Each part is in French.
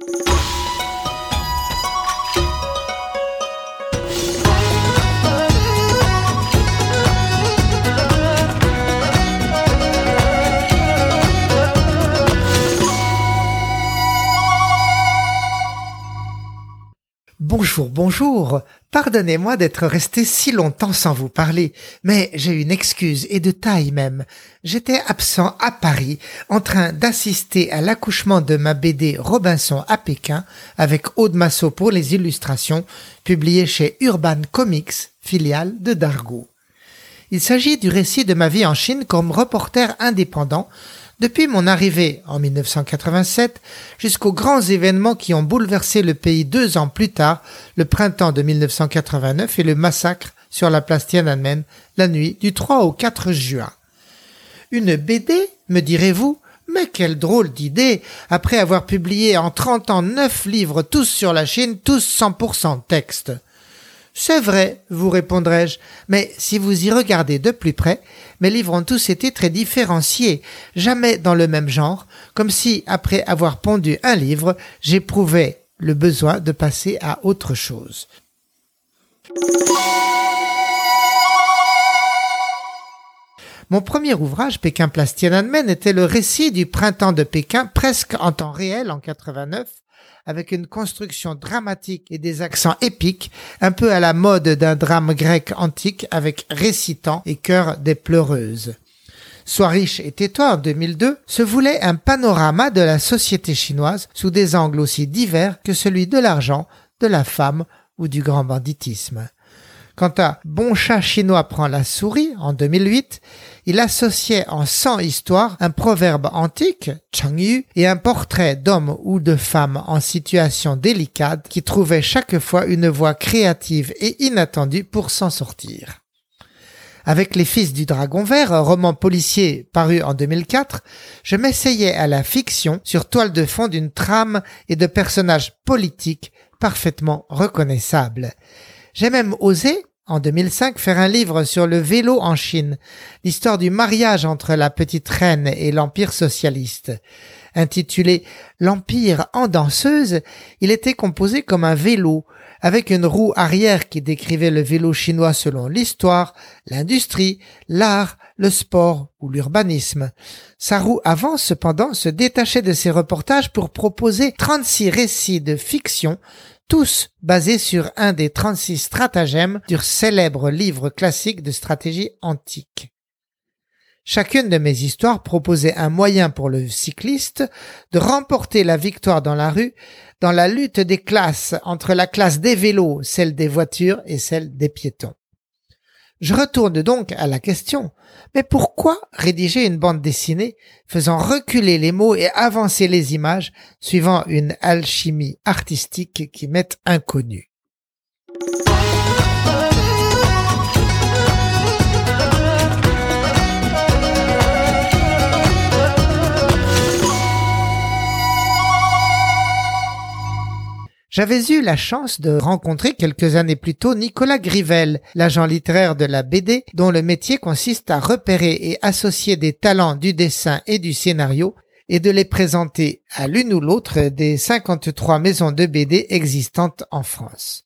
you Bonjour, bonjour. Pardonnez-moi d'être resté si longtemps sans vous parler, mais j'ai une excuse et de taille même. J'étais absent à Paris, en train d'assister à l'accouchement de ma BD Robinson à Pékin avec Aude Massot pour les illustrations, publiée chez Urban Comics, filiale de Dargo. Il s'agit du récit de ma vie en Chine comme reporter indépendant depuis mon arrivée en 1987 jusqu'aux grands événements qui ont bouleversé le pays deux ans plus tard, le printemps de 1989 et le massacre sur la place Tiananmen la nuit du 3 au 4 juin. Une BD, me direz-vous, mais quelle drôle d'idée, après avoir publié en 30 ans neuf livres tous sur la Chine, tous 100% texte. C'est vrai, vous répondrai-je, mais si vous y regardez de plus près, mes livres ont tous été très différenciés, jamais dans le même genre, comme si, après avoir pondu un livre, j'éprouvais le besoin de passer à autre chose. Mon premier ouvrage, Pékin Place était le récit du printemps de Pékin presque en temps réel en 89, avec une construction dramatique et des accents épiques, un peu à la mode d'un drame grec antique avec récitant et chœur des pleureuses. Sois riche et tais-toi en 2002 se voulait un panorama de la société chinoise sous des angles aussi divers que celui de l'argent, de la femme ou du grand banditisme. Quant à Bon chat chinois prend la souris en 2008, il associait en 100 histoires un proverbe antique, Changyu, et un portrait d'homme ou de femme en situation délicate qui trouvait chaque fois une voie créative et inattendue pour s'en sortir. Avec Les Fils du Dragon Vert, roman policier paru en 2004, je m'essayais à la fiction sur toile de fond d'une trame et de personnages politiques parfaitement reconnaissables. J'ai même osé, en 2005, faire un livre sur le vélo en Chine, l'histoire du mariage entre la petite reine et l'empire socialiste. Intitulé L'empire en danseuse, il était composé comme un vélo, avec une roue arrière qui décrivait le vélo chinois selon l'histoire, l'industrie, l'art, le sport ou l'urbanisme. Sa roue avant, cependant, se détachait de ses reportages pour proposer 36 récits de fiction tous basés sur un des 36 stratagèmes du célèbre livre classique de stratégie antique. Chacune de mes histoires proposait un moyen pour le cycliste de remporter la victoire dans la rue dans la lutte des classes entre la classe des vélos, celle des voitures et celle des piétons. Je retourne donc à la question. Mais pourquoi rédiger une bande dessinée faisant reculer les mots et avancer les images suivant une alchimie artistique qui m'est inconnue? J'avais eu la chance de rencontrer quelques années plus tôt Nicolas Grivel, l'agent littéraire de la BD, dont le métier consiste à repérer et associer des talents du dessin et du scénario et de les présenter à l'une ou l'autre des 53 maisons de BD existantes en France.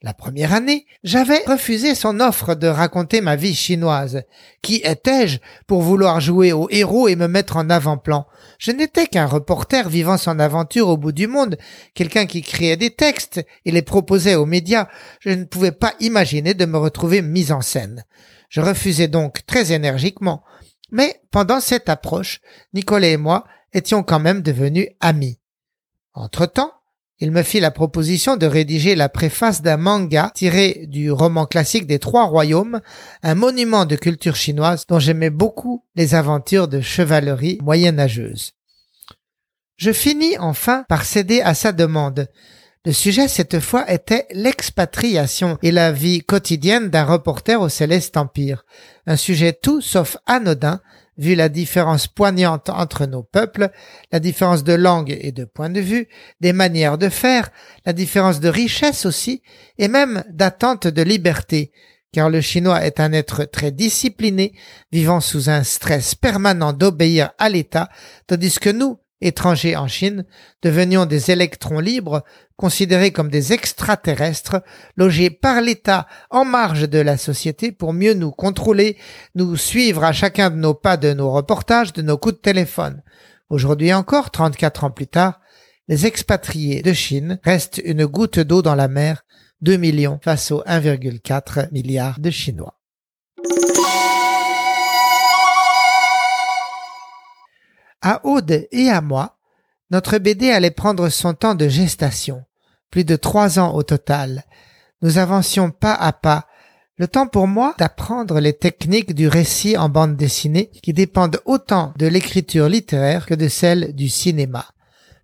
La première année, j'avais refusé son offre de raconter ma vie chinoise. Qui étais-je pour vouloir jouer au héros et me mettre en avant-plan? Je n'étais qu'un reporter vivant son aventure au bout du monde, quelqu'un qui créait des textes et les proposait aux médias. Je ne pouvais pas imaginer de me retrouver mis en scène. Je refusais donc très énergiquement. Mais pendant cette approche, Nicolas et moi étions quand même devenus amis. Entre-temps, il me fit la proposition de rédiger la préface d'un manga tiré du roman classique des Trois Royaumes, un monument de culture chinoise dont j'aimais beaucoup les aventures de chevalerie moyenâgeuse. Je finis enfin par céder à sa demande. Le sujet cette fois était l'expatriation et la vie quotidienne d'un reporter au Céleste Empire. Un sujet tout sauf anodin vu la différence poignante entre nos peuples, la différence de langue et de point de vue, des manières de faire, la différence de richesse aussi, et même d'attente de liberté, car le chinois est un être très discipliné, vivant sous un stress permanent d'obéir à l'État, tandis que nous, étrangers en Chine, devenions des électrons libres, considérés comme des extraterrestres, logés par l'État en marge de la société pour mieux nous contrôler, nous suivre à chacun de nos pas de nos reportages, de nos coups de téléphone. Aujourd'hui encore, 34 ans plus tard, les expatriés de Chine restent une goutte d'eau dans la mer, 2 millions face aux 1,4 milliard de Chinois. À Aude et à moi, notre BD allait prendre son temps de gestation, plus de trois ans au total. Nous avancions pas à pas, le temps pour moi d'apprendre les techniques du récit en bande dessinée qui dépendent autant de l'écriture littéraire que de celle du cinéma.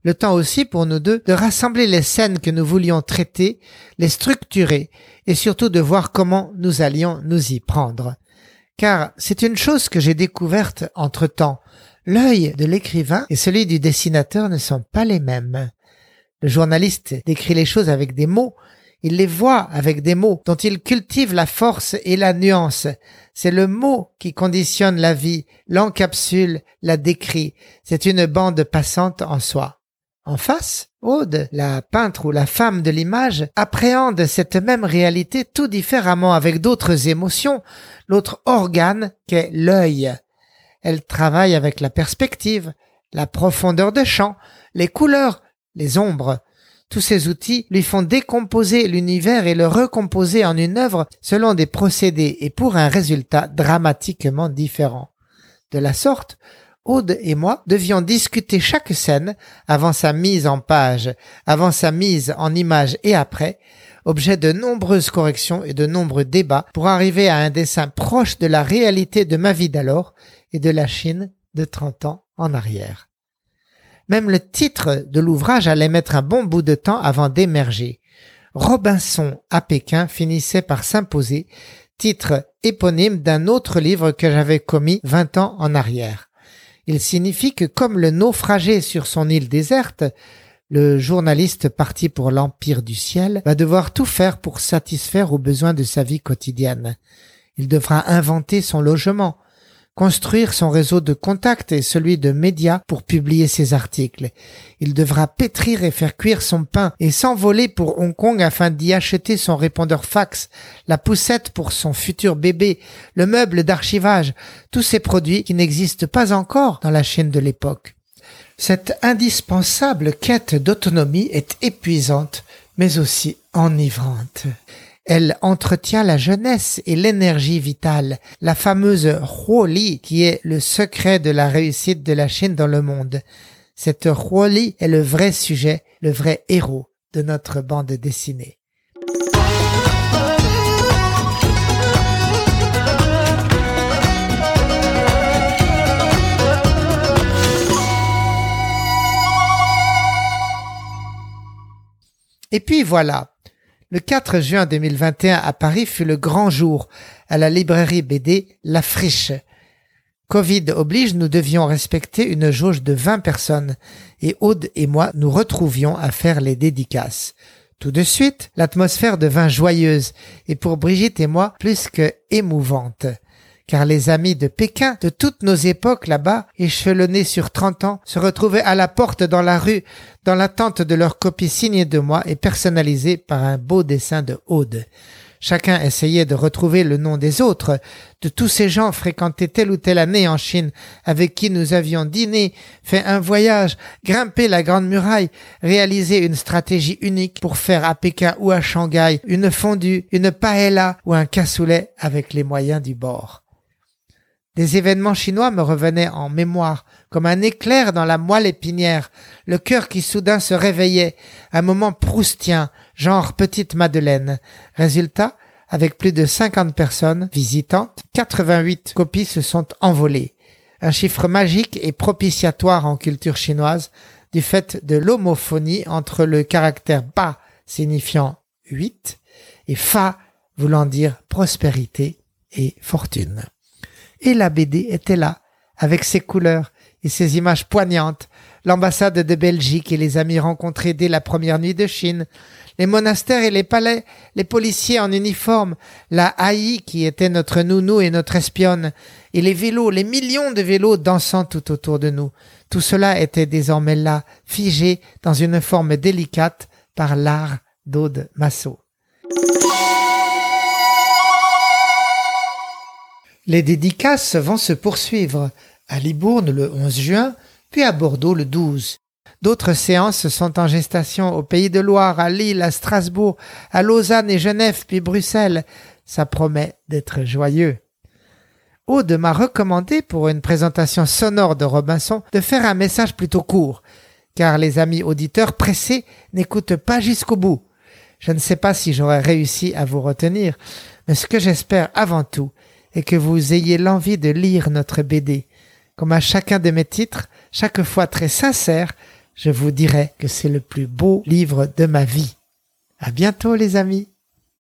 Le temps aussi pour nous deux de rassembler les scènes que nous voulions traiter, les structurer et surtout de voir comment nous allions nous y prendre. Car c'est une chose que j'ai découverte entre temps. L'œil de l'écrivain et celui du dessinateur ne sont pas les mêmes. Le journaliste décrit les choses avec des mots, il les voit avec des mots dont il cultive la force et la nuance. C'est le mot qui conditionne la vie, l'encapsule, la décrit. C'est une bande passante en soi. En face, Aude, la peintre ou la femme de l'image, appréhende cette même réalité tout différemment avec d'autres émotions, l'autre organe qu'est l'œil. Elle travaille avec la perspective, la profondeur de champ, les couleurs, les ombres. Tous ces outils lui font décomposer l'univers et le recomposer en une œuvre selon des procédés et pour un résultat dramatiquement différent. De la sorte, Aude et moi devions discuter chaque scène avant sa mise en page, avant sa mise en image et après, objet de nombreuses corrections et de nombreux débats pour arriver à un dessin proche de la réalité de ma vie d'alors et de la Chine de 30 ans en arrière. Même le titre de l'ouvrage allait mettre un bon bout de temps avant d'émerger. Robinson à Pékin finissait par s'imposer, titre éponyme d'un autre livre que j'avais commis vingt ans en arrière. Il signifie que comme le naufragé sur son île déserte, le journaliste parti pour l'Empire du ciel va devoir tout faire pour satisfaire aux besoins de sa vie quotidienne. Il devra inventer son logement, construire son réseau de contacts et celui de médias pour publier ses articles. Il devra pétrir et faire cuire son pain et s'envoler pour Hong Kong afin d'y acheter son répondeur fax, la poussette pour son futur bébé, le meuble d'archivage, tous ces produits qui n'existent pas encore dans la Chine de l'époque. Cette indispensable quête d'autonomie est épuisante, mais aussi enivrante. Elle entretient la jeunesse et l'énergie vitale, la fameuse Huoli qui est le secret de la réussite de la Chine dans le monde. Cette Huoli est le vrai sujet, le vrai héros de notre bande dessinée. Et puis voilà, le 4 juin 2021 à Paris fut le grand jour à la librairie BD La Friche. Covid oblige, nous devions respecter une jauge de 20 personnes et Aude et moi nous retrouvions à faire les dédicaces. Tout de suite, l'atmosphère devint joyeuse et pour Brigitte et moi plus que émouvante car les amis de Pékin de toutes nos époques là-bas, échelonnés sur trente ans, se retrouvaient à la porte dans la rue, dans l'attente de leur copie signée de moi et personnalisée par un beau dessin de Aude. Chacun essayait de retrouver le nom des autres, de tous ces gens fréquentés telle ou telle année en Chine, avec qui nous avions dîné, fait un voyage, grimpé la grande muraille, réalisé une stratégie unique pour faire à Pékin ou à Shanghai une fondue, une paella ou un cassoulet avec les moyens du bord. Des événements chinois me revenaient en mémoire, comme un éclair dans la moelle épinière, le cœur qui soudain se réveillait, un moment proustien, genre petite Madeleine. Résultat, avec plus de 50 personnes visitantes, 88 copies se sont envolées. Un chiffre magique et propitiatoire en culture chinoise du fait de l'homophonie entre le caractère ba signifiant 8 et fa voulant dire prospérité et fortune et la BD était là, avec ses couleurs et ses images poignantes, l'ambassade de Belgique et les amis rencontrés dès la première nuit de Chine, les monastères et les palais, les policiers en uniforme, la haï qui était notre nounou et notre espionne, et les vélos, les millions de vélos dansant tout autour de nous, Tout cela était désormais là, figé dans une forme délicate par l'art d'Aude Massot. Les dédicaces vont se poursuivre à Libourne le 11 juin, puis à Bordeaux le 12. D'autres séances sont en gestation au Pays de Loire, à Lille, à Strasbourg, à Lausanne et Genève, puis Bruxelles. Ça promet d'être joyeux. Aude m'a recommandé pour une présentation sonore de Robinson de faire un message plutôt court, car les amis auditeurs pressés n'écoutent pas jusqu'au bout. Je ne sais pas si j'aurais réussi à vous retenir, mais ce que j'espère avant tout est que vous ayez l'envie de lire notre BD. Comme à chacun de mes titres, chaque fois très sincère, je vous dirai que c'est le plus beau livre de ma vie. À bientôt les amis.